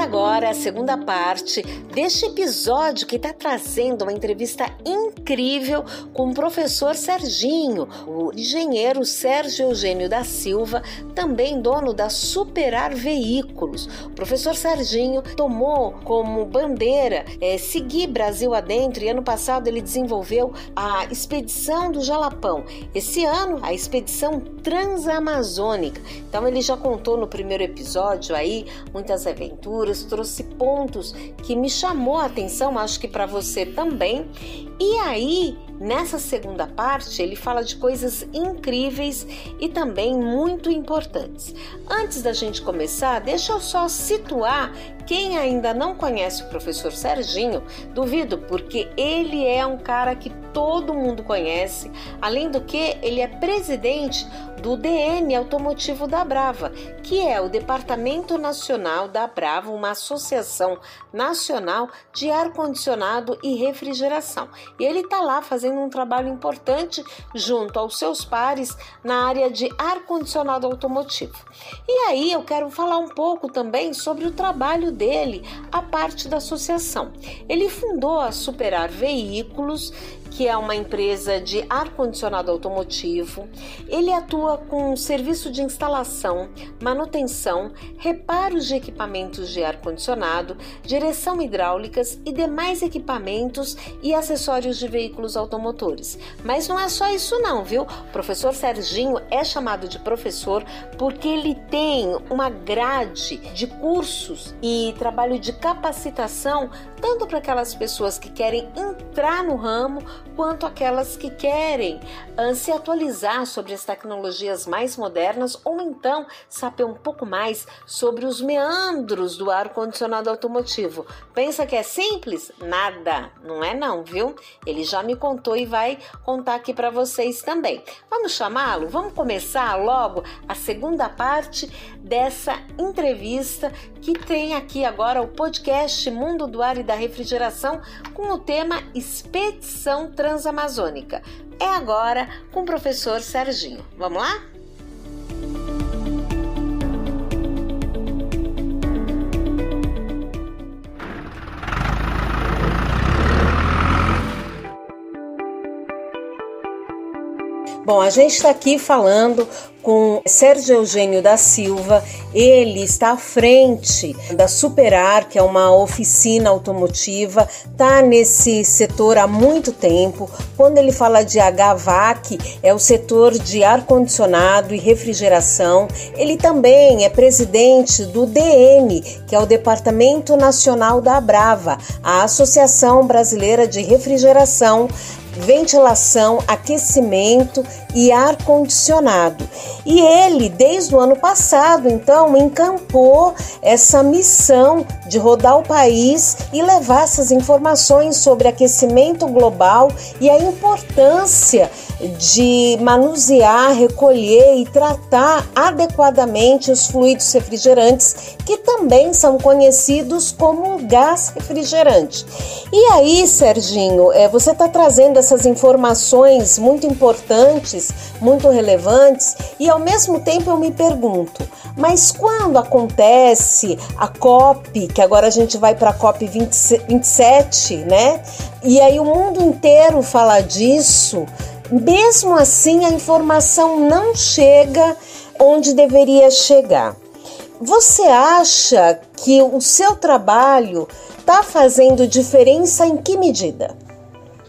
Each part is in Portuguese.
Começa agora a segunda parte deste episódio que está trazendo uma entrevista incrível com o professor Serginho, o engenheiro Sérgio Eugênio da Silva, também dono da Superar Veículos. O professor Serginho tomou como bandeira é, seguir Brasil adentro e ano passado ele desenvolveu a expedição do Jalapão. Esse ano, a expedição transamazônica. Então ele já contou no primeiro episódio aí muitas aventuras trouxe pontos que me chamou a atenção, acho que para você também. E aí, nessa segunda parte, ele fala de coisas incríveis e também muito importantes. Antes da gente começar, deixa eu só situar quem ainda não conhece o professor Serginho, duvido, porque ele é um cara que todo mundo conhece. Além do que, ele é presidente do DN Automotivo da Brava, que é o Departamento Nacional da Brava, uma associação nacional de ar-condicionado e refrigeração. E ele está lá fazendo um trabalho importante junto aos seus pares na área de ar-condicionado automotivo. E aí eu quero falar um pouco também sobre o trabalho dele, a parte da associação. Ele fundou a Superar Veículos que é uma empresa de ar-condicionado automotivo. Ele atua com serviço de instalação, manutenção, reparos de equipamentos de ar-condicionado, direção hidráulicas e demais equipamentos e acessórios de veículos automotores. Mas não é só isso não, viu? O professor Serginho é chamado de professor porque ele tem uma grade de cursos e trabalho de capacitação tanto para aquelas pessoas que querem entrar no ramo quanto aquelas que querem uh, se atualizar sobre as tecnologias mais modernas ou então saber um pouco mais sobre os meandros do ar-condicionado automotivo. Pensa que é simples? Nada, não é não, viu? Ele já me contou e vai contar aqui para vocês também. Vamos chamá-lo? Vamos começar logo a segunda parte dessa entrevista que tem aqui agora o podcast Mundo do Ar e da Refrigeração com o tema Expedição Transamazônica. É agora com o professor Serginho. Vamos lá? Bom, a gente está aqui falando com Sérgio Eugênio da Silva. Ele está à frente da Superar, que é uma oficina automotiva, está nesse setor há muito tempo. Quando ele fala de HVAC, é o setor de ar-condicionado e refrigeração. Ele também é presidente do DN, que é o Departamento Nacional da Abrava, a Associação Brasileira de Refrigeração ventilação, aquecimento e ar condicionado. E ele, desde o ano passado, então, encampou essa missão de rodar o país e levar essas informações sobre aquecimento global e a importância de manusear, recolher e tratar adequadamente os fluidos refrigerantes, que também são conhecidos como gás refrigerante. E aí, Serginho, é, você está trazendo essas informações muito importantes, muito relevantes, e ao mesmo tempo eu me pergunto, mas quando acontece a COP, que agora a gente vai para a COP 27, né? E aí o mundo inteiro fala disso, mesmo assim a informação não chega onde deveria chegar. Você acha que o seu trabalho está fazendo diferença em que medida?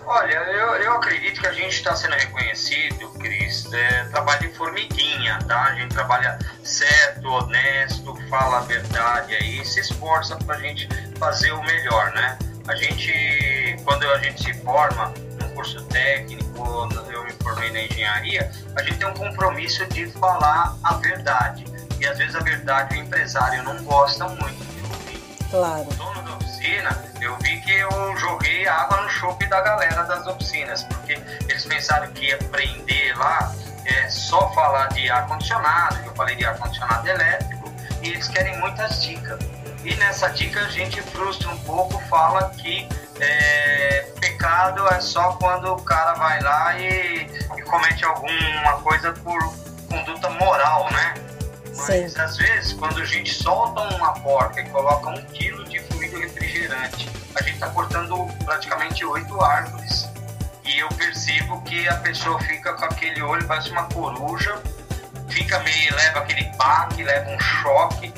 Olha, eu, eu acredito que a gente está sendo reconhecido, Cris, é, trabalho de formiguinha, tá? A gente trabalha certo, honesto, fala a verdade aí, se esforça para a gente fazer o melhor, né? A gente, quando a gente se forma num curso técnico, eu me formei na engenharia, a gente tem um compromisso de falar a verdade. E às vezes a verdade o empresário não gosta muito de ouvir. Claro. O dono da oficina, eu vi que eu joguei água no chope da galera das oficinas, porque eles pensaram que ia prender lá é, só falar de ar-condicionado, que eu falei de ar-condicionado elétrico, e eles querem muitas dicas. E nessa dica a gente frustra um pouco, fala que é, pecado é só quando o cara vai lá e, e comete alguma coisa por conduta moral, né? Mas Sim. às vezes, quando a gente solta uma porca e coloca um quilo de fluido refrigerante, a gente está cortando praticamente oito árvores. E eu percebo que a pessoa fica com aquele olho, parece uma coruja, fica meio, leva aquele baque, leva um choque,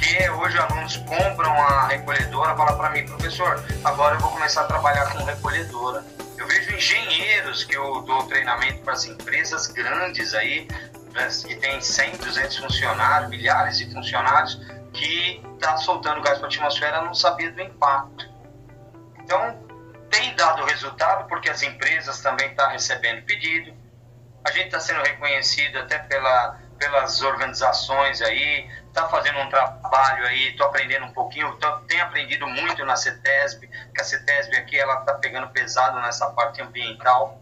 que hoje alunos compram a recolhedora, fala para mim, professor, agora eu vou começar a trabalhar com recolhedora. Eu vejo engenheiros que eu dou treinamento para as empresas grandes aí, que tem 100, 200 funcionários, milhares de funcionários, que está soltando gás para a atmosfera não sabia do impacto. Então, tem dado resultado porque as empresas também estão tá recebendo pedido, a gente está sendo reconhecido até pela, pelas organizações aí, está fazendo um trabalho aí, estou aprendendo um pouquinho, tô, tenho aprendido muito na CETESB, que a CETESB aqui ela está pegando pesado nessa parte ambiental,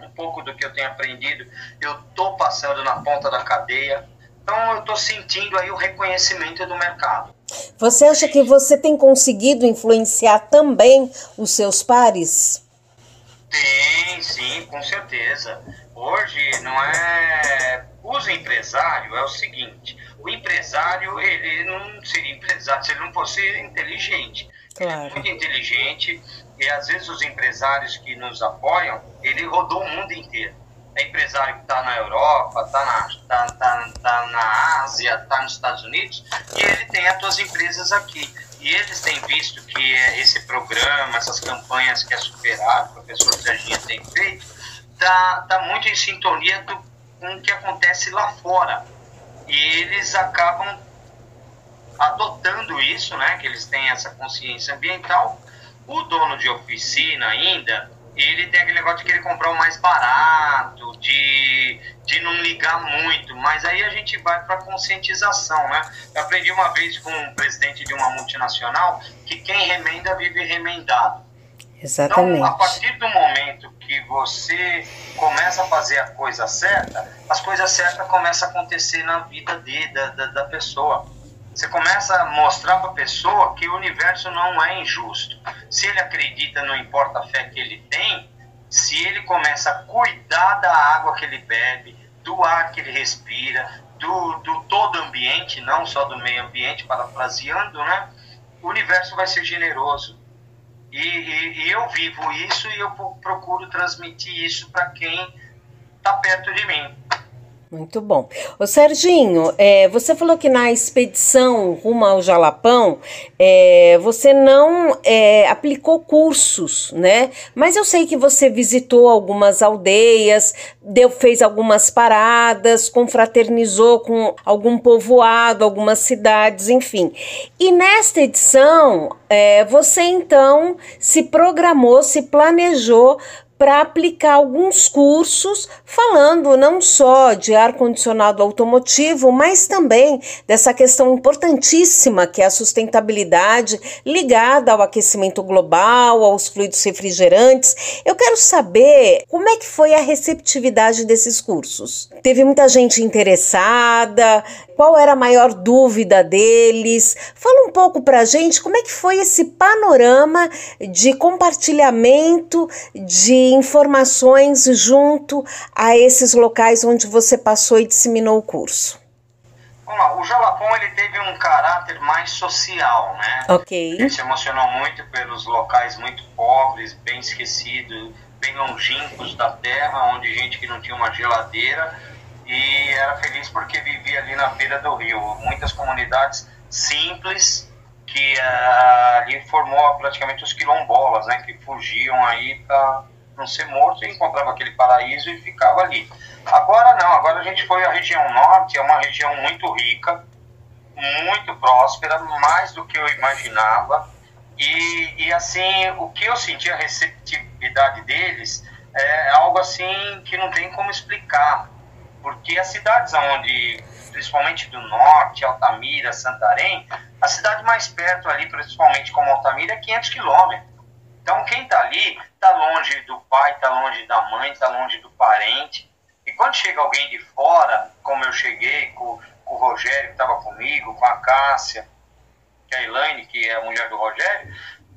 um pouco do que eu tenho aprendido, eu estou passando na ponta da cadeia, então eu estou sentindo aí o reconhecimento do mercado. Você acha que você tem conseguido influenciar também os seus pares? Tem, sim, com certeza. Hoje não é. Uso empresário é o seguinte: o empresário ele não seria empresário se ele não fosse inteligente. Claro. Ele é muito inteligente e às vezes os empresários que nos apoiam, ele rodou o mundo inteiro. É empresário que está na Europa, está na, tá, tá, tá na Ásia, está nos Estados Unidos, e ele tem as suas empresas aqui. E eles têm visto que esse programa, essas campanhas que a Superar, o professor Serginho tem feito, está tá muito em sintonia do, com o que acontece lá fora. E eles acabam adotando isso, né, que eles têm essa consciência ambiental. O dono de oficina ainda, ele tem aquele negócio de querer comprar o mais barato, de, de não ligar muito, mas aí a gente vai para conscientização, né? Eu aprendi uma vez com um presidente de uma multinacional que quem remenda vive remendado. Exatamente. Então, a partir do momento que você começa a fazer a coisa certa, as coisas certas começam a acontecer na vida de, da, da, da pessoa. Você começa a mostrar para a pessoa que o universo não é injusto. Se ele acredita, não importa a fé que ele tem, se ele começa a cuidar da água que ele bebe, do ar que ele respira, do, do todo ambiente, não só do meio ambiente, parafraseando, né? O universo vai ser generoso. E, e, e eu vivo isso e eu procuro transmitir isso para quem está perto de mim. Muito bom. Ô Serginho, é, você falou que na expedição rumo ao Jalapão é, você não é, aplicou cursos, né? Mas eu sei que você visitou algumas aldeias, deu, fez algumas paradas, confraternizou com algum povoado, algumas cidades, enfim. E nesta edição, é, você então se programou, se planejou para aplicar alguns cursos falando não só de ar-condicionado automotivo, mas também dessa questão importantíssima que é a sustentabilidade ligada ao aquecimento global, aos fluidos refrigerantes. Eu quero saber como é que foi a receptividade desses cursos. Teve muita gente interessada, qual era a maior dúvida deles? Fala um pouco para a gente como é que foi esse panorama de compartilhamento de informações junto a esses locais onde você passou e disseminou o curso? Vamos lá, o Jalapão ele teve um caráter mais social, né? Ok. Ele se emocionou muito pelos locais muito pobres, bem esquecidos, bem longínquos da terra, onde gente que não tinha uma geladeira e era feliz porque vivia ali na beira do rio. Muitas comunidades simples que uh, ali formou praticamente os quilombolas, né? Que fugiam aí para não ser morto e encontrava aquele paraíso e ficava ali. Agora não, agora a gente foi à região norte, é uma região muito rica, muito próspera, mais do que eu imaginava. E, e assim, o que eu senti, a receptividade deles, é algo assim que não tem como explicar. Porque as cidades onde, principalmente do norte, Altamira, Santarém, a cidade mais perto ali, principalmente como Altamira, é 500 quilômetros. Então, quem está ali está longe do pai, está longe da mãe, está longe do parente. E quando chega alguém de fora, como eu cheguei com, com o Rogério, que estava comigo, com a Cássia, que é a Elaine, que é a mulher do Rogério,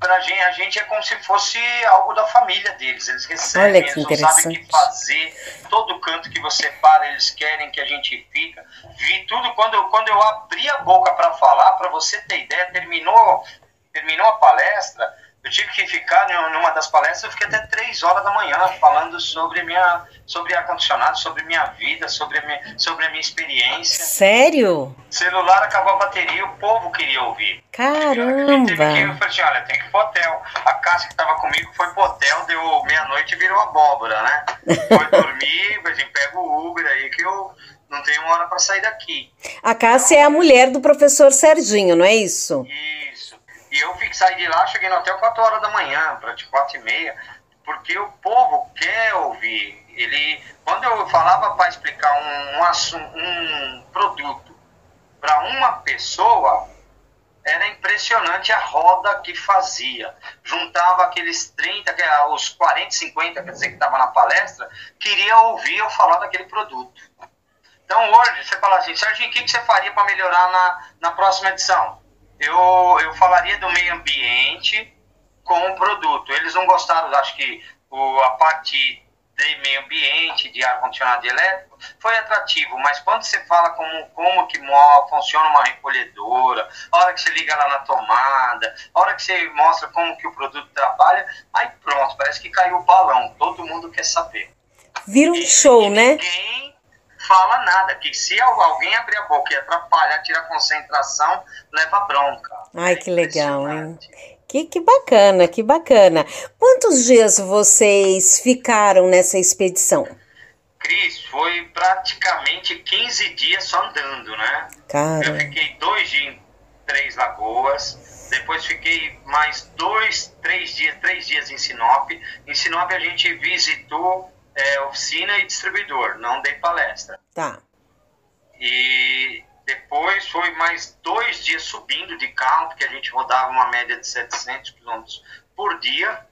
pra gente, a gente é como se fosse algo da família deles. Eles recebem, eles não sabem o que fazer. Todo canto que você para, eles querem que a gente fica. Vi tudo quando, quando eu abri a boca para falar, para você ter ideia, terminou, terminou a palestra eu tive que ficar numa das palestras, eu fiquei até três horas da manhã falando sobre minha, sobre ar-condicionado, sobre minha vida, sobre a minha, sobre a minha experiência. Sério? Celular acabou a bateria, o povo queria ouvir. Caramba! Que, eu falei assim, olha, tem que ir pro hotel. A Cássia que estava comigo foi pro hotel, deu meia-noite e virou abóbora, né? Foi dormir, a gente pega o Uber aí que eu não tenho uma hora para sair daqui. A Cássia então, é a mulher do professor Serginho, não é isso? Isso. E eu fiquei, saí de lá, cheguei no hotel 4 horas da manhã, para 4 e meia, porque o povo quer ouvir. Ele, quando eu falava para explicar um, um, um produto para uma pessoa, era impressionante a roda que fazia. Juntava aqueles 30, os 40, 50, quer dizer, que estava na palestra, queria ouvir eu falar daquele produto. Então hoje, você fala assim, Serginho, o que, que você faria para melhorar na, na próxima edição? Eu, eu falaria do meio ambiente com o produto. Eles não gostaram, acho que o, a parte de meio ambiente, de ar-condicionado elétrico, foi atrativo, mas quando você fala como, como que funciona uma recolhedora, a hora que você liga lá na tomada, a hora que você mostra como que o produto trabalha, aí pronto, parece que caiu o balão, todo mundo quer saber. Vira um e, show, e né? Ninguém fala nada, que se alguém abrir a boca e atrapalhar, tira a concentração, leva bronca. Ai, que legal, hein? Que, que bacana, que bacana. Quantos dias vocês ficaram nessa expedição? Cris, foi praticamente 15 dias só andando, né? Cara. Eu fiquei dois dias em Três Lagoas, depois fiquei mais dois, três dias, três dias em Sinop. Em Sinop a gente visitou é, oficina e distribuidor, não dei palestra. Tá. E depois foi mais dois dias subindo de carro, porque a gente rodava uma média de 700 quilômetros por dia.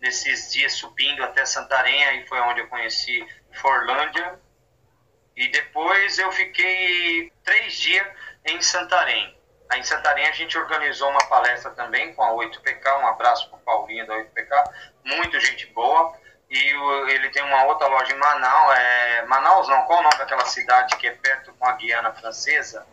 Nesses dias subindo até Santarém, aí foi onde eu conheci Forlândia. E depois eu fiquei três dias em Santarém. Aí em Santarém a gente organizou uma palestra também com a 8PK. Um abraço para o Paulinho da 8PK. Muito gente boa. E o, ele tem uma outra loja em Manaus, é, Manaus não, qual o nome daquela cidade que é perto com a Guiana Francesa?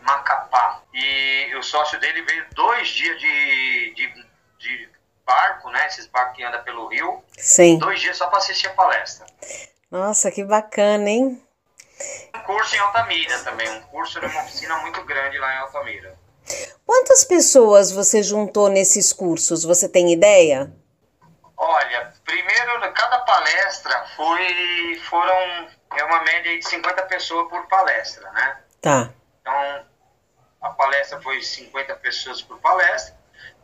Macapá. E o sócio dele veio dois dias de, de, de barco, né? Esses barcos que andam pelo rio. Sim. Dois dias só para assistir a palestra. Nossa, que bacana, hein? Um curso em Altamira também, um curso numa oficina muito grande lá em Altamira. Quantas pessoas você juntou nesses cursos? Você tem ideia? Olha, primeiro, cada palestra foi, foram, é uma média de 50 pessoas por palestra, né? Tá. Então, a palestra foi 50 pessoas por palestra.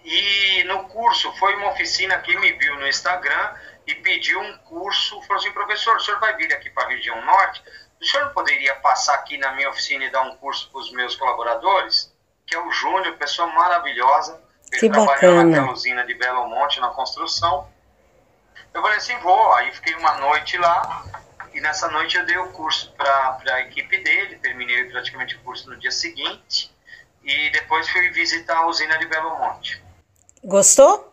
E no curso, foi uma oficina que me viu no Instagram e pediu um curso, falou assim, professor, o senhor vai vir aqui para a região norte, o senhor não poderia passar aqui na minha oficina e dar um curso para os meus colaboradores? Que é o Júnior, pessoa maravilhosa, ele que trabalhou bacana. naquela usina de Belo Monte, na construção, eu falei assim, vou. Aí fiquei uma noite lá e nessa noite eu dei o curso para a equipe dele, terminei praticamente o curso no dia seguinte e depois fui visitar a usina de Belo Monte. Gostou?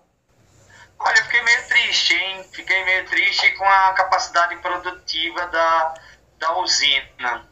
Olha, eu fiquei meio triste, hein? Fiquei meio triste com a capacidade produtiva da, da usina.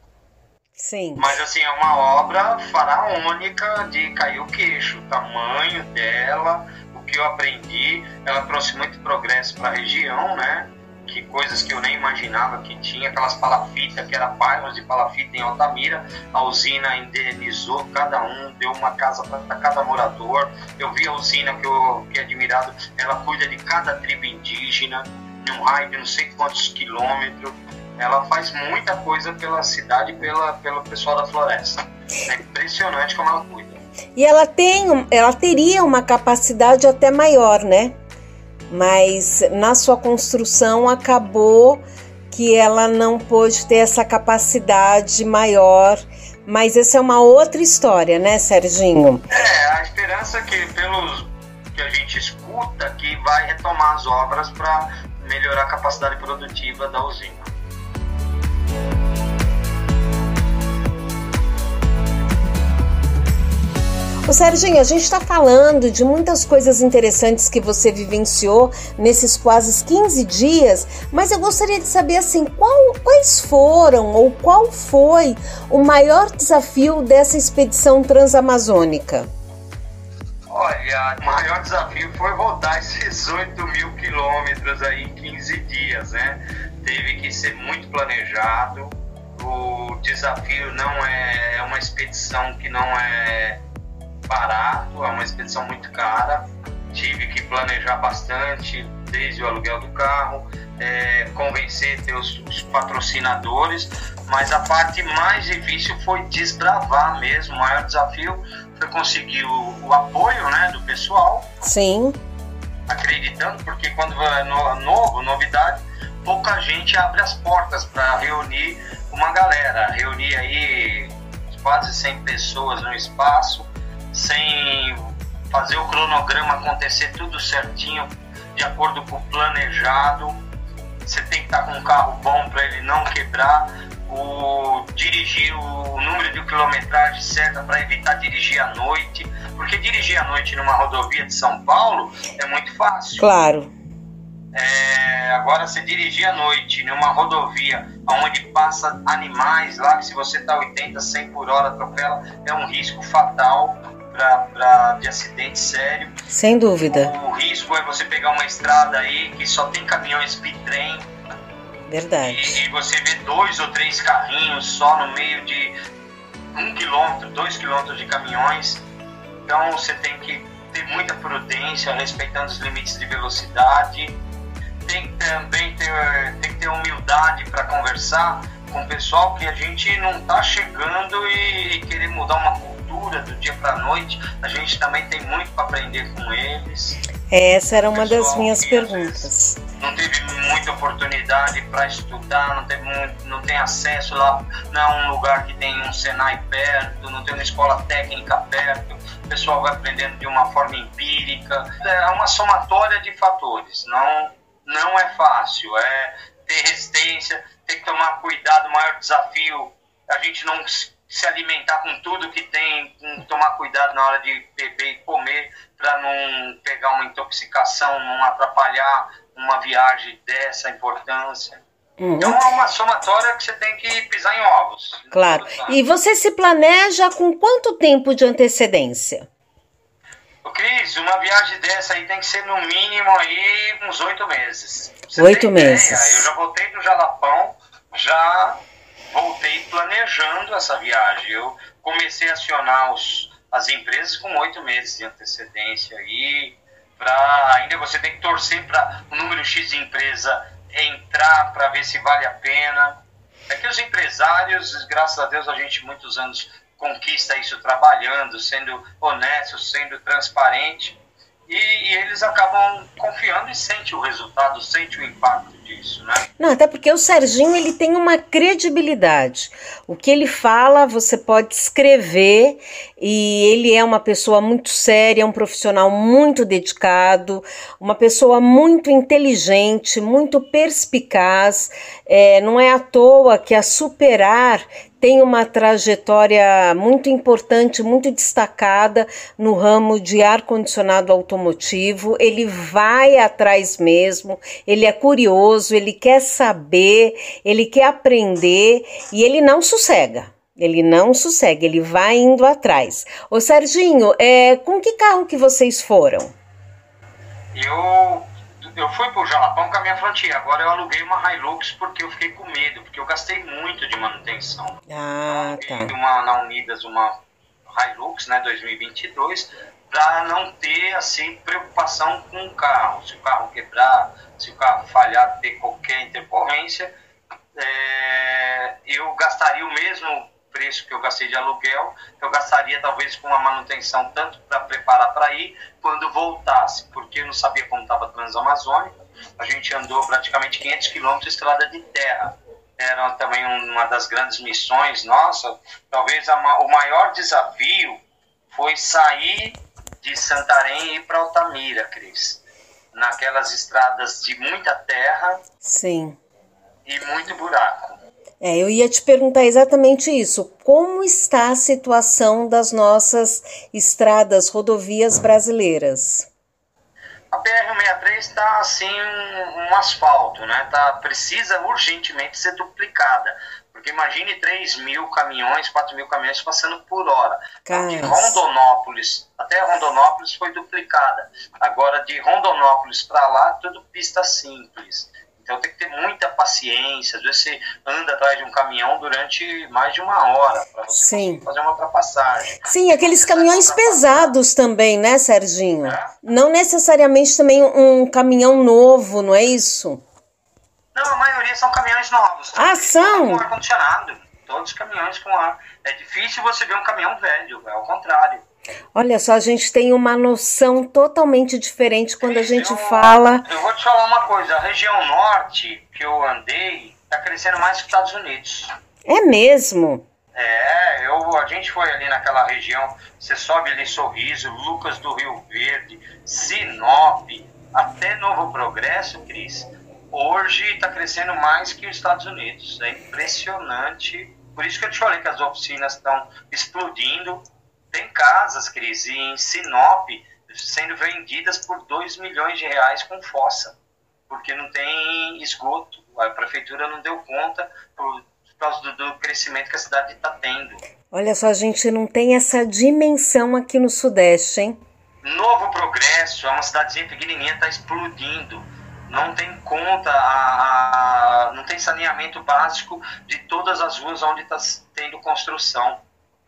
Sim. Mas assim, é uma obra faraônica de cair o queixo, o tamanho dela, que eu aprendi, ela trouxe muito progresso para a região, né? Que coisas que eu nem imaginava que tinha, aquelas palafitas, que era bairros de palafita em Altamira, a usina indenizou cada um, deu uma casa para cada morador. Eu vi a usina que eu fiquei admirado, ela cuida de cada tribo indígena, num raio de não sei quantos quilômetros. Ela faz muita coisa pela cidade pela, pelo pessoal da floresta. É impressionante como ela cuida. E ela tem, ela teria uma capacidade até maior, né? Mas na sua construção acabou que ela não pôde ter essa capacidade maior. Mas essa é uma outra história, né, Serginho? É, a esperança é que pelos que a gente escuta que vai retomar as obras para melhorar a capacidade produtiva da usina. O Serginho, a gente está falando de muitas coisas interessantes que você vivenciou nesses quase 15 dias, mas eu gostaria de saber assim, qual, quais foram ou qual foi o maior desafio dessa expedição transamazônica? Olha, o maior desafio foi rodar esses 8 mil quilômetros aí em 15 dias, né? Teve que ser muito planejado. O desafio não é, é uma expedição que não é barato, é uma expedição muito cara. Tive que planejar bastante, desde o aluguel do carro, é, convencer ter os, patrocinadores, mas a parte mais difícil foi desbravar mesmo. O maior desafio foi conseguir o, o apoio né, do pessoal. Sim. Acreditando, porque quando é novo, novidade, pouca gente abre as portas para reunir uma galera, reunir aí quase 100 pessoas no espaço sem fazer o cronograma acontecer tudo certinho, de acordo com o planejado. Você tem que estar com um carro bom para ele não quebrar, o dirigir o número de quilometragem certa para evitar dirigir à noite, porque dirigir à noite numa rodovia de São Paulo é muito fácil. Claro. É, agora, se dirigir à noite numa rodovia onde passa animais lá, que se você está 80, 100 por hora atropela, é um risco fatal para de acidente sério. Sem dúvida. O, risco é você pegar uma estrada aí que só tem caminhões bitrem. Verdade. E, e você vê dois ou três carrinhos só no meio de um quilômetro, dois quilômetros de caminhões. Então você tem que ter muita prudência, respeitando os limites de velocidade. Tem também ter, tem que ter humildade para conversar com o pessoal que a gente não está chegando e querer mudar uma cultura do dia para a noite. A gente também tem muito para aprender com eles. Essa era uma das minhas perguntas. Não teve muita oportunidade para estudar, não, teve muito, não tem acesso lá, não é um lugar que tem um Senai perto, não tem uma escola técnica perto, o pessoal vai aprendendo de uma forma empírica. É uma somatória de fatores, não, não é fácil, é ter resistência, ter que tomar cuidado, o maior desafio, a gente não se alimentar com tudo que tem, tomar cuidado na hora de beber e comer, para não pegar uma intoxicação, não atrapalhar uma viagem dessa importância. Uhum. Então é uma somatória que você tem que pisar em ovos. Claro. E você se planeja com quanto tempo de antecedência? O Cris, uma viagem dessa aí tem que ser no mínimo aí uns oito meses. Oito meses. Ideia, eu já voltei do Jalapão, já voltei planejando essa viagem. Eu comecei a acionar os, as empresas com oito meses de antecedência e para ainda você tem que torcer para o número X de empresa entrar para ver se vale a pena. É que os empresários, graças a Deus, a gente muitos anos conquista isso trabalhando, sendo honesto, sendo transparente e, e, eles acabam confiando e sente o resultado, sente o impacto disso, né? Não, até porque o Serginho ele tem uma credibilidade. O que ele fala, você pode escrever e ele é uma pessoa muito séria, um profissional muito dedicado, uma pessoa muito inteligente, muito perspicaz. É, não é à toa que a Superar tem uma trajetória muito importante, muito destacada no ramo de ar-condicionado automotivo. Ele vai atrás mesmo, ele é curioso, ele quer saber, ele quer aprender e ele não sossega. Ele não sossega, ele vai indo atrás. Ô Serginho, é, com que carro que vocês foram? Eu eu fui pro Jalapão com a minha Frontier. Agora eu aluguei uma Hilux porque eu fiquei com medo, porque eu gastei muito de manutenção. Ah, tá. Uma, na Unidas, uma Hilux, né, 2022, para não ter, assim, preocupação com o carro. Se o carro quebrar, se o carro falhar, ter qualquer intercorrência, é, eu gastaria o mesmo preço que eu gastei de aluguel, eu gastaria talvez com uma manutenção tanto para preparar para ir, quando voltasse, porque eu não sabia como estava a Transamazônica, a gente andou praticamente 500 quilômetros de estrada de terra, era também uma das grandes missões nossa, talvez a, o maior desafio foi sair de Santarém e ir para Altamira, Cris, naquelas estradas de muita terra Sim. e muito buraco. É, eu ia te perguntar exatamente isso. Como está a situação das nossas estradas, rodovias brasileiras? A BR-163 está assim um, um, asfalto, né? Tá, precisa urgentemente ser duplicada. Porque imagine 3 mil caminhões, 4 mil caminhões passando por hora. Então, de Rondonópolis até Rondonópolis foi duplicada. Agora, de Rondonópolis para lá, tudo pista simples. Então tem que ter muita paciência. Às vezes você anda atrás de um caminhão durante mais de uma hora para você Sim. fazer uma ultrapassagem. Sim, aqueles caminhões pesados também, né, Serginho? É? Não necessariamente também um caminhão novo, não é isso? Não, a maioria são caminhões novos. Ah, são? Com ar-condicionado. Todos os caminhões com ar. É difícil você ver um caminhão velho, é o contrário. Olha só, a gente tem uma noção totalmente diferente quando a gente eu, fala. Eu vou te falar uma coisa: a região norte que eu andei está crescendo mais que os Estados Unidos. É mesmo? É, eu, a gente foi ali naquela região, você sobe ali Sorriso, Lucas do Rio Verde, Sinop, até Novo Progresso, Cris. Hoje está crescendo mais que os Estados Unidos. É impressionante. Por isso que eu te falei que as oficinas estão explodindo tem casas, Cris, em Sinop sendo vendidas por 2 milhões de reais com fossa, porque não tem esgoto. A prefeitura não deu conta por, causa do, do crescimento que a cidade está tendo. Olha só, a gente não tem essa dimensão aqui no Sudeste, hein? Novo Progresso é uma cidadezinha pequenininha, está explodindo. Não tem conta, a, a, não tem saneamento básico de todas as ruas onde está tendo construção.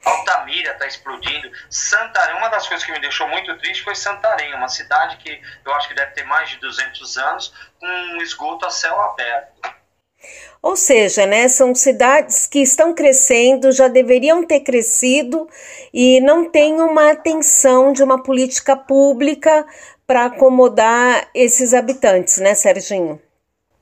Altamira está explodindo. Santarém, uma das coisas que me deixou muito triste foi Santarém, uma cidade que eu acho que deve ter mais de 200 anos, com um esgoto a céu aberto. Ou seja, né, são cidades que estão crescendo, já deveriam ter crescido e não tem uma atenção de uma política pública para acomodar esses habitantes, né, Serginho?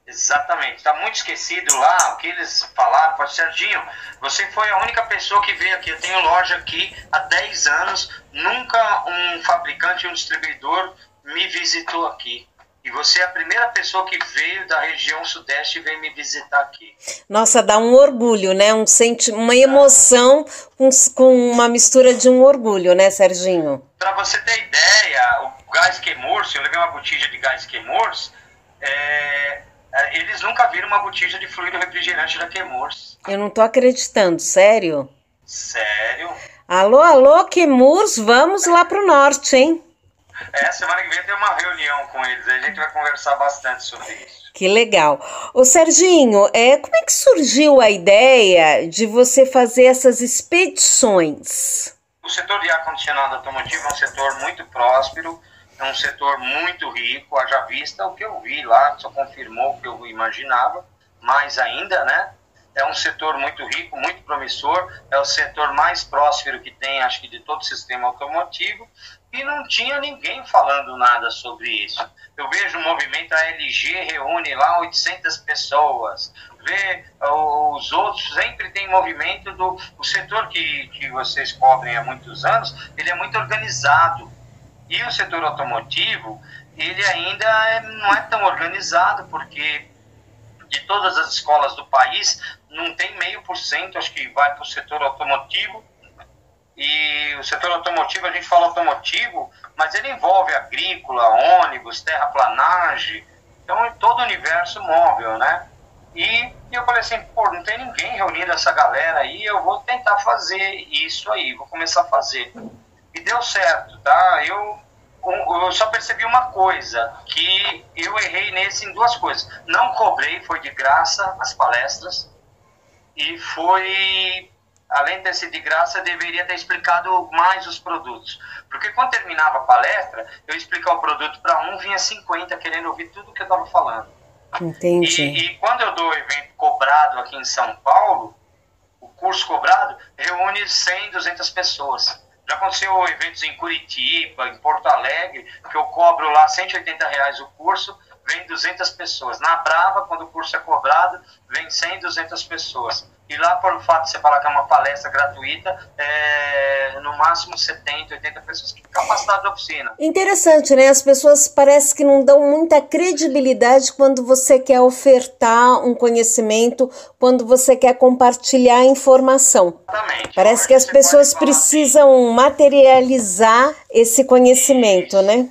Exatamente. Está muito esquecido lá o que eles falaram para Serginho. Você foi a única pessoa que veio aqui. Eu tenho loja aqui há 10 anos. Nunca um fabricante, um distribuidor me visitou aqui. E você é a primeira pessoa que veio da região sudeste e veio me visitar aqui. Nossa, dá um orgulho, né? Um senti uma emoção com, com uma mistura de um orgulho, né, Serginho? Para você ter ideia, o gás Quemurs, eu levei uma botija de gás Quemurs, é, é, eles nunca viram uma botija de fluido refrigerante da Quemurs. Eu não tô acreditando, sério? Sério? Alô, alô, Quemurs, vamos lá pro norte, hein? É, semana que vem tem uma reunião com eles, a gente vai conversar bastante sobre isso. Que legal. Ô Serginho, é, como é que surgiu a ideia de você fazer essas expedições? O setor de ar-condicionado automotivo é um setor muito próspero, é um setor muito rico, haja vista o que eu vi lá, só confirmou o que eu imaginava, mais ainda, né? É um setor muito rico, muito promissor, é o setor mais próspero que tem, acho que, de todo o sistema automotivo, e não tinha ninguém falando nada sobre isso. Eu vejo o movimento, a LG reúne lá 800 pessoas, vê os outros, sempre tem movimento do o setor que, que vocês cobrem há muitos anos, ele é muito organizado, e o setor automotivo, ele ainda é, não é tão organizado, porque de todas as escolas do país, não tem meio por cento, acho que vai para o setor automotivo. E o setor automotivo, a gente fala automotivo, mas ele envolve agrícola, ônibus, terraplanagem, então todo o universo móvel, né? E eu falei assim, pô, não tem ninguém reunindo essa galera aí, eu vou tentar fazer isso aí, vou começar a fazer. E deu certo, tá? Eu, eu só percebi uma coisa, que eu errei nesse em duas coisas. Não cobrei, foi de graça as palestras. E foi, além de ser de graça, deveria ter explicado mais os produtos. Porque quando terminava a palestra, eu explicava o produto para um, vinha 50 querendo ouvir tudo que eu estava falando. Entendi. E, e quando eu dou evento cobrado aqui em São Paulo, o curso cobrado reúne 100, 200 pessoas. Já aconteceu eventos em Curitiba, em Porto Alegre, que eu cobro lá 180 reais o curso, vem 200 pessoas. Na Brava, quando o curso é cobrado, vem 100, 200 pessoas. E lá, por o fato de você falar que é uma palestra gratuita, é, no máximo 70, 80 pessoas. Que capacidade da oficina. Interessante, né? As pessoas parece que não dão muita credibilidade quando você quer ofertar um conhecimento, quando você quer compartilhar informação. Exatamente. Parece que as pessoas precisam materializar esse conhecimento, Isso. né?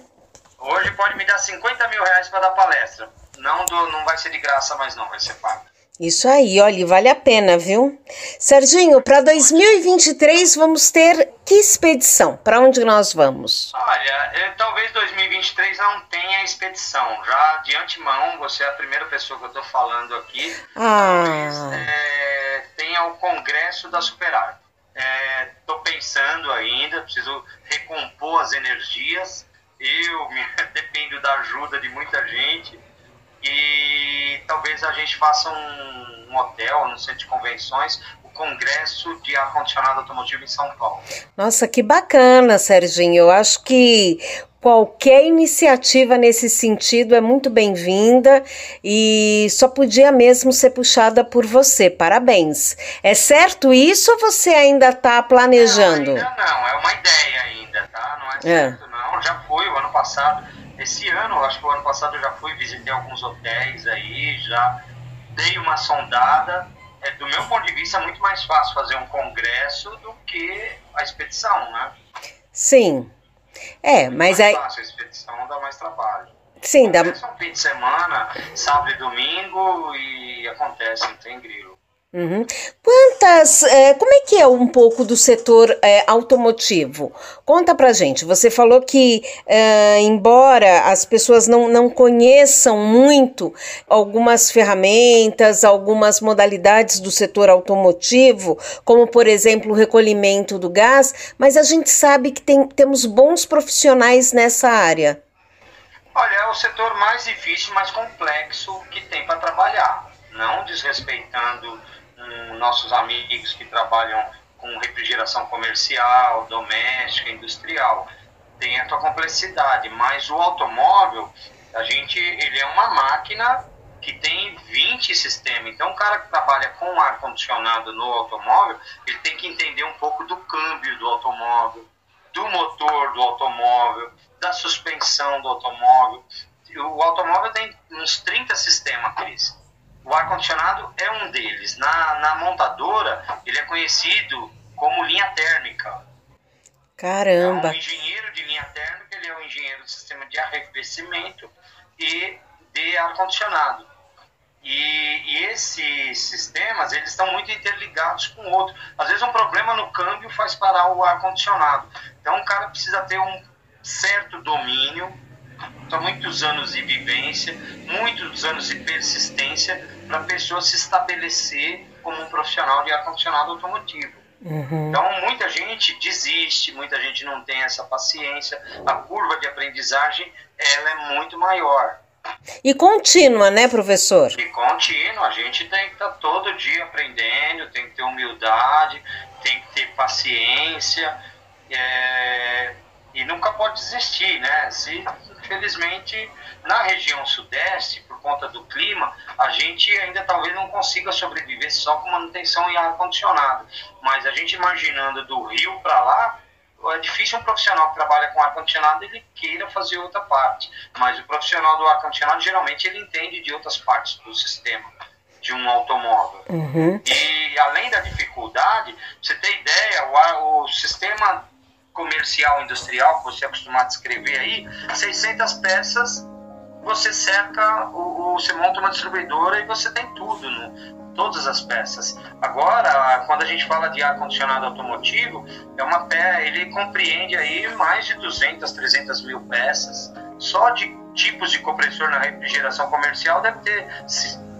Hoje pode me dar 50 mil reais para dar palestra. Não, do, não vai ser de graça, mas não, vai ser pago. Isso aí, olha, vale a pena, viu? Serginho, para 2023 vamos ter que expedição? Para onde nós vamos? Olha, eu, talvez 2023 não tenha expedição. Já de antemão, você é a primeira pessoa que eu estou falando aqui. Ah. Talvez é, tenha o Congresso da Superar. Estou é, pensando ainda, preciso recompor as energias. Eu me, dependo da ajuda de muita gente e talvez a gente faça um, um hotel no centro de convenções, o Congresso de Ar-Condicionado Automotivo em São Paulo. Nossa, que bacana, Serginho. Eu acho que qualquer iniciativa nesse sentido é muito bem-vinda e só podia mesmo ser puxada por você. Parabéns. É certo isso ou você ainda está planejando? Não, ainda não, é uma ideia ainda, tá? Não é, é. certo, é. não. Já foi o ano passado esse ano, acho que o ano passado eu já fui, visitei alguns hotéis aí, já dei uma sondada. É, do meu ponto de vista, é muito mais fácil fazer um congresso do que a expedição, né? Sim. É, mas aí. É fácil, a expedição dá mais trabalho. Sim, dá. É um fim de semana, sábado e domingo, e acontece, não tem grilo. Uhum. Quantas, é, como é que é um pouco do setor é, automotivo? Conta pra gente. Você falou que, é, embora as pessoas não, não conheçam muito algumas ferramentas, algumas modalidades do setor automotivo, como por exemplo o recolhimento do gás, mas a gente sabe que tem, temos bons profissionais nessa área. Olha, é o setor mais difícil, mais complexo que tem para trabalhar. Não desrespeitando com nossos amigos que trabalham com refrigeração comercial, doméstica, industrial. Tem a sua complexidade, mas o automóvel, a gente, ele é uma máquina que tem 20 sistemas. Então, o cara que trabalha com ar condicionado no automóvel, ele tem que entender um pouco do câmbio do automóvel, do motor do automóvel, da suspensão do automóvel. O automóvel tem uns 30 sistemas, Cris. O ar-condicionado é um deles. Na, na montadora, ele é conhecido como linha térmica. Caramba! Então, o engenheiro de linha térmica, ele é o engenheiro do sistema de arrefecimento e de ar-condicionado. E, e, esses sistemas, eles estão muito interligados com o outro. Às vezes um problema no câmbio faz parar o ar-condicionado. Então o cara precisa ter um certo domínio, são muitos anos de vivência, muitos anos de persistência para a pessoa se estabelecer como um profissional de ar-condicionado automotivo. Uhum. Então, muita gente desiste, muita gente não tem essa paciência, a curva de aprendizagem ela é muito maior. E contínua, né, professor? E contínua, a gente tem que estar tá todo dia aprendendo, tem que ter humildade, tem que ter paciência, é, e nunca pode desistir, né? Se, infelizmente, na região sudeste, por conta do clima, a gente ainda talvez não consiga sobreviver só com manutenção em ar-condicionado. Mas a gente imaginando do Rio para lá, é difícil um profissional que trabalha com ar-condicionado ele queira fazer outra parte. Mas o profissional do ar-condicionado, geralmente, ele entende de outras partes do sistema de um automóvel. Uhum. E além da dificuldade, você ter ideia, o, ar, o sistema comercial industrial que você é acostumado a descrever aí, 600 peças, você cerca, o, o, você monta uma distribuidora e você tem tudo, no, todas as peças. Agora, quando a gente fala de ar-condicionado automotivo, é uma pé, ele compreende aí mais de 200, 300 mil peças. Só de tipos de compressor na refrigeração comercial deve ter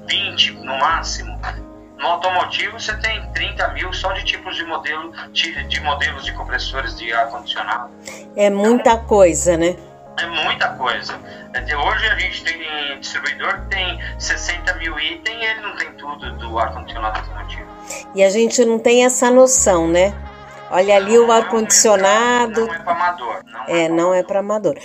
20 no máximo. No automotivo você tem 30 mil só de tipos de modelo de, de modelos de compressores de ar condicionado. É muita coisa, né? É muita coisa. É, hoje a gente tem distribuidor que tem 60 mil itens e ele não tem tudo do ar condicionado automotivo. E a gente não tem essa noção, né? Olha ali o ar condicionado. Não é para amador. Não é, é não é para amador.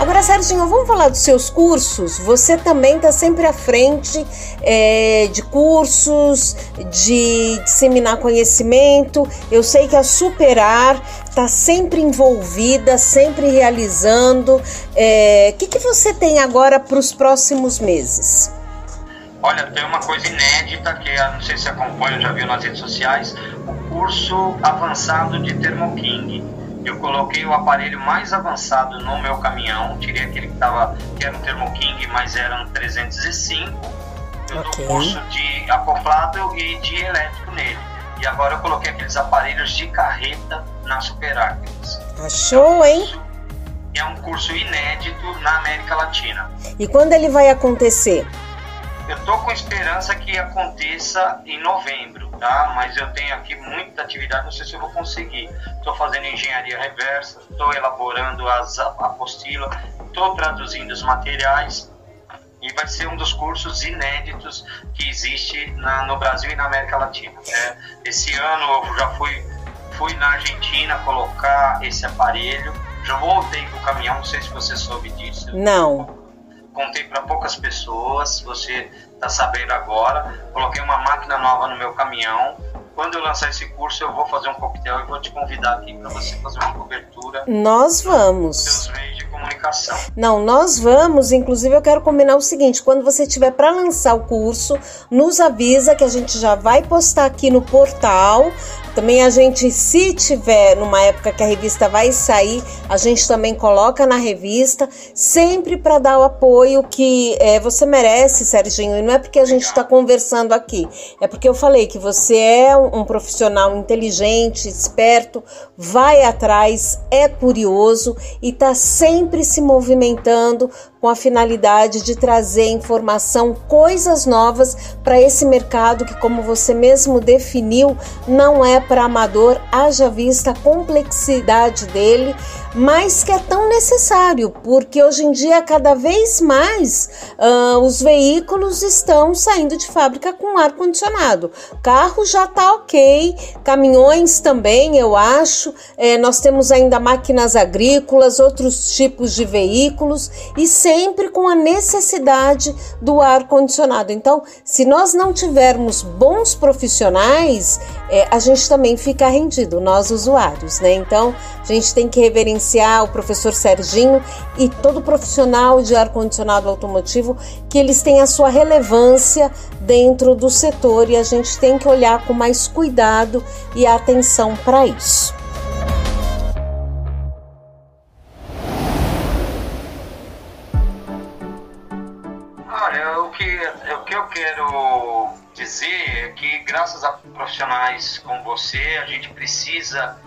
Agora, Serginho, vamos falar dos seus cursos. Você também está sempre à frente é, de cursos, de disseminar conhecimento. Eu sei que a Superar está sempre envolvida, sempre realizando. O é, que, que você tem agora para os próximos meses? Olha, tem uma coisa inédita que não sei se acompanha, já viu nas redes sociais, o curso avançado de Thermoking. Eu coloquei o aparelho mais avançado no meu caminhão, tirei aquele que, tava, que era um Thermoking, mas era um 305. Eu okay. dou curso de acoplado e de elétrico nele. E agora eu coloquei aqueles aparelhos de carreta na Super Achou, hein? É um curso inédito na América Latina. E quando ele vai acontecer? Eu tô com esperança que aconteça em novembro, tá? Mas eu tenho aqui muita atividade, não sei se eu vou conseguir. Estou fazendo engenharia reversa, estou elaborando as apostilas, estou traduzindo os materiais e vai ser um dos cursos inéditos que existe na, no Brasil e na América Latina. É, esse ano eu já fui, fui na Argentina colocar esse aparelho, já voltei com o caminhão, não sei se você soube disso. Não contei para poucas pessoas, você está sabendo agora. Coloquei uma máquina nova no meu caminhão. Quando eu lançar esse curso, eu vou fazer um coquetel e vou te convidar aqui para você fazer uma cobertura. Nós vamos. Seus meios de comunicação. Não, nós vamos. Inclusive, eu quero combinar o seguinte: quando você tiver para lançar o curso, nos avisa que a gente já vai postar aqui no portal também a gente, se tiver numa época que a revista vai sair, a gente também coloca na revista, sempre para dar o apoio que é, você merece, Serginho. E não é porque a gente está conversando aqui, é porque eu falei que você é um, um profissional inteligente, esperto, vai atrás, é curioso e está sempre se movimentando com a finalidade de trazer informação, coisas novas para esse mercado que, como você mesmo definiu, não é para amador, haja vista a complexidade dele, mas que é tão necessário, porque hoje em dia, cada vez mais, uh, os veículos estão saindo de fábrica com ar-condicionado. Carro já está ok, caminhões também, eu acho. É, nós temos ainda máquinas agrícolas, outros tipos de veículos e sempre com a necessidade do ar-condicionado. Então, se nós não tivermos bons profissionais, é, a gente também fica rendido, nós usuários, né? Então, a gente tem que reverenciar o professor Serginho e todo profissional de ar-condicionado automotivo, que eles têm a sua relevância dentro do setor e a gente tem que olhar com mais cuidado e atenção para isso. Olha, o que, o que eu quero dizer graças a profissionais como você, a gente precisa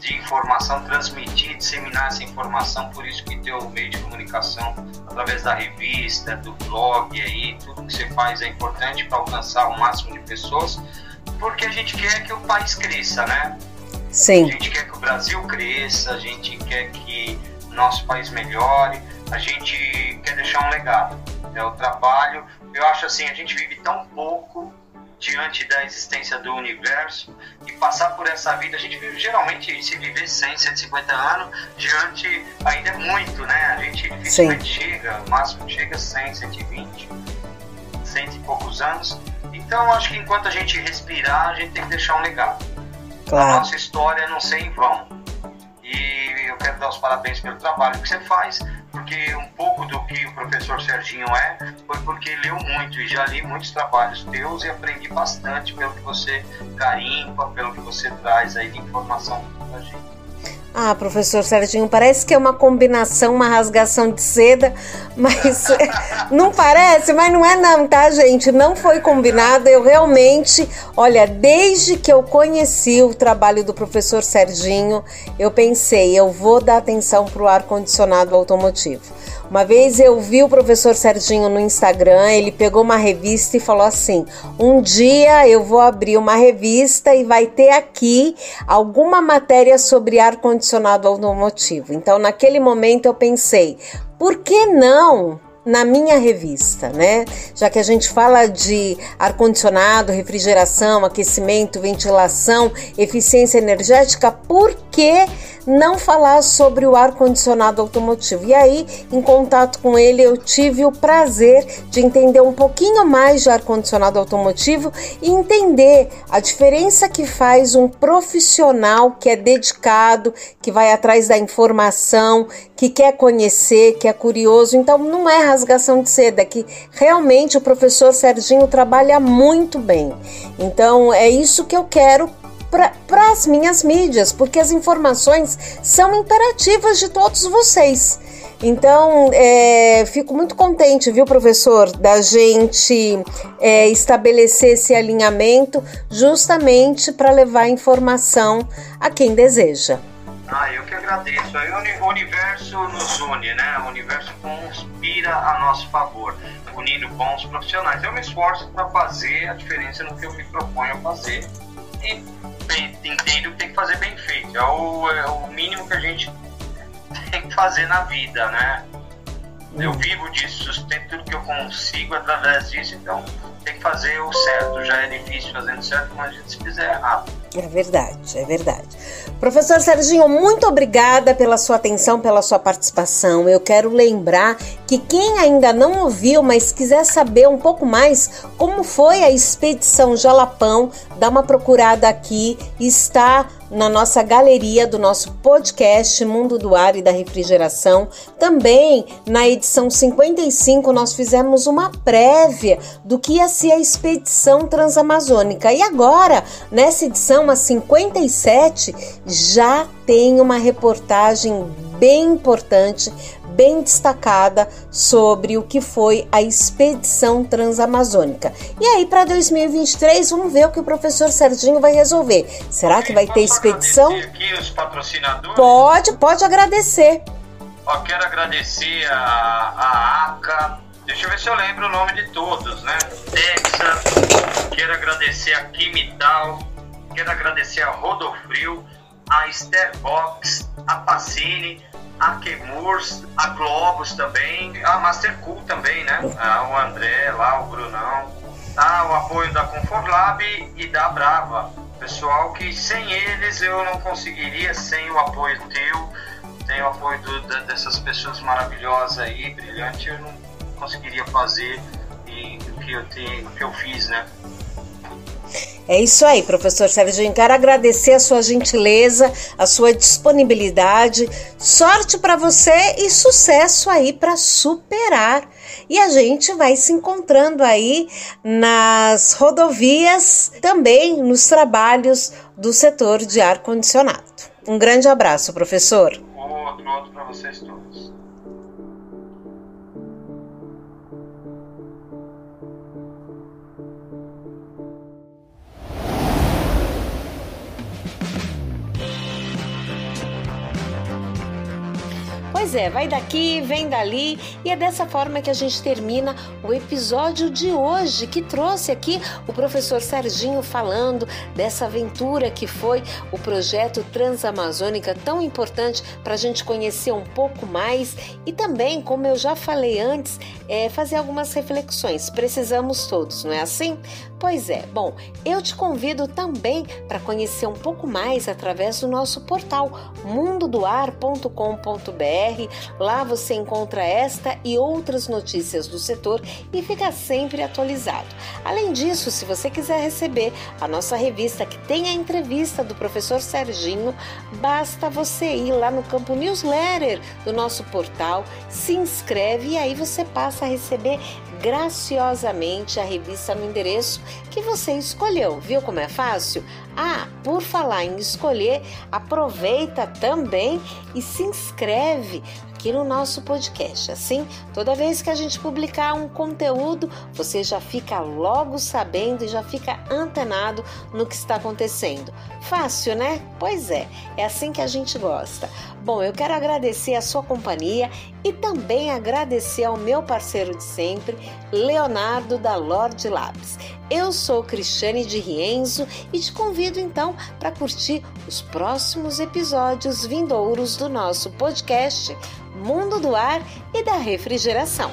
de informação, transmitir, disseminar essa informação, por isso que teu meio de comunicação, através da revista, do blog aí, tudo que você faz é importante para alcançar o máximo de pessoas, porque a gente quer que o país cresça, né? Sim. A gente quer que o Brasil cresça, a gente quer que nosso país melhore, a gente quer deixar um legado. É o trabalho. Eu acho assim, a gente vive tão pouco diante da existência do universo e passar por essa vida, a gente vive, geralmente se viver 100, 150 anos, diante ainda é muito, né? A gente dificilmente chega, o máximo chega 100, 120, 100 e poucos anos. Então acho que enquanto a gente respirar, a gente tem que deixar um legado. Claro. A nossa história não ser em vão. E eu quero dar os parabéns pelo trabalho que você faz, porque um pouco do que o professor Serginho é foi porque leu muito e já li muitos trabalhos teus e aprendi bastante pelo que você garimpa, pelo que você traz aí de informação para a gente. Ah, professor Serginho, parece que é uma combinação, uma rasgação de seda, mas não parece, mas não é não, tá, gente? Não foi combinado. Eu realmente, olha, desde que eu conheci o trabalho do professor Serginho, eu pensei, eu vou dar atenção para o ar condicionado automotivo. Uma vez eu vi o professor Serginho no Instagram, ele pegou uma revista e falou assim: um dia eu vou abrir uma revista e vai ter aqui alguma matéria sobre ar-condicionado automotivo. Então, naquele momento eu pensei, por que não na minha revista, né? Já que a gente fala de ar-condicionado, refrigeração, aquecimento, ventilação, eficiência energética, por que não falar sobre o ar-condicionado automotivo. E aí, em contato com ele, eu tive o prazer de entender um pouquinho mais de ar-condicionado automotivo e entender a diferença que faz um profissional que é dedicado, que vai atrás da informação, que quer conhecer, que é curioso. Então, não é rasgação de seda, é que realmente o professor Serginho trabalha muito bem. Então, é isso que eu quero para as minhas mídias, porque as informações são imperativas de todos vocês. Então, é, fico muito contente, viu, professor, da gente é, estabelecer esse alinhamento justamente para levar informação a quem deseja. Ah, eu que agradeço. O universo nos une, né? O universo conspira a nosso favor, unindo bons profissionais. Eu me esforço para fazer a diferença no que eu me proponho a fazer e entendo que tem que fazer bem feito. É o, é o mínimo que a gente tem que fazer na vida, né? Eu vivo disso, sustento tudo que eu consigo através disso, então tem que fazer o certo. Já é difícil fazendo certo, mas a gente se fizer errado. É verdade, é verdade. Professor Serginho, muito obrigada pela sua atenção, pela sua participação. Eu quero lembrar que quem ainda não ouviu, mas quiser saber um pouco mais como foi a expedição Jalapão, dá uma procurada aqui, está na nossa galeria do nosso podcast Mundo do Ar e da Refrigeração. Também na edição 55 nós fizemos uma prévia do que ia ser a expedição transamazônica. E agora, nessa edição a 57, já tem uma reportagem bem importante bem destacada sobre o que foi a expedição transamazônica. E aí, para 2023, vamos ver o que o professor Serginho vai resolver. Será que vai ter expedição? Aqui os patrocinadores? Pode, pode agradecer. Ó, quero agradecer a, a ACA, deixa eu ver se eu lembro o nome de todos, né? Texas, quero agradecer a Quimital, quero agradecer a Rodofrio, a Starbox, a Pacini, a Kemurs, a Globus também, a Mastercool também, né? Ah, o André lá, o Brunão. Ah, o apoio da Comfort Lab e da Brava. Pessoal que sem eles eu não conseguiria, sem o apoio teu, sem o apoio do, da, dessas pessoas maravilhosas aí, brilhantes, eu não conseguiria fazer e, o, que eu te, o que eu fiz, né? É isso aí, professor Sérgio. Quero agradecer a sua gentileza, a sua disponibilidade. Sorte para você e sucesso aí para superar. E a gente vai se encontrando aí nas rodovias, também nos trabalhos do setor de ar condicionado. Um grande abraço, professor. Outro, outro para vocês todos. Pois é, vai daqui, vem dali, e é dessa forma que a gente termina o episódio de hoje, que trouxe aqui o professor Serginho falando dessa aventura que foi o projeto Transamazônica, tão importante para a gente conhecer um pouco mais e também, como eu já falei antes, é, fazer algumas reflexões. Precisamos todos, não é assim? Pois é, bom, eu te convido também para conhecer um pouco mais através do nosso portal mundodoar.com.br Lá você encontra esta e outras notícias do setor e fica sempre atualizado. Além disso, se você quiser receber a nossa revista que tem a entrevista do professor Serginho, basta você ir lá no campo newsletter do nosso portal, se inscreve e aí você passa a receber graciosamente a revista no endereço que você escolheu. Viu como é fácil? Ah, por falar em escolher, aproveita também e se inscreve aqui no nosso podcast. Assim, toda vez que a gente publicar um conteúdo, você já fica logo sabendo e já fica antenado no que está acontecendo. Fácil, né? Pois é, é assim que a gente gosta. Bom, eu quero agradecer a sua companhia e também agradecer ao meu parceiro de sempre, Leonardo da Lorde Labs. Eu sou Cristiane de Rienzo e te convido então para curtir os próximos episódios vindouros do nosso podcast Mundo do Ar e da Refrigeração.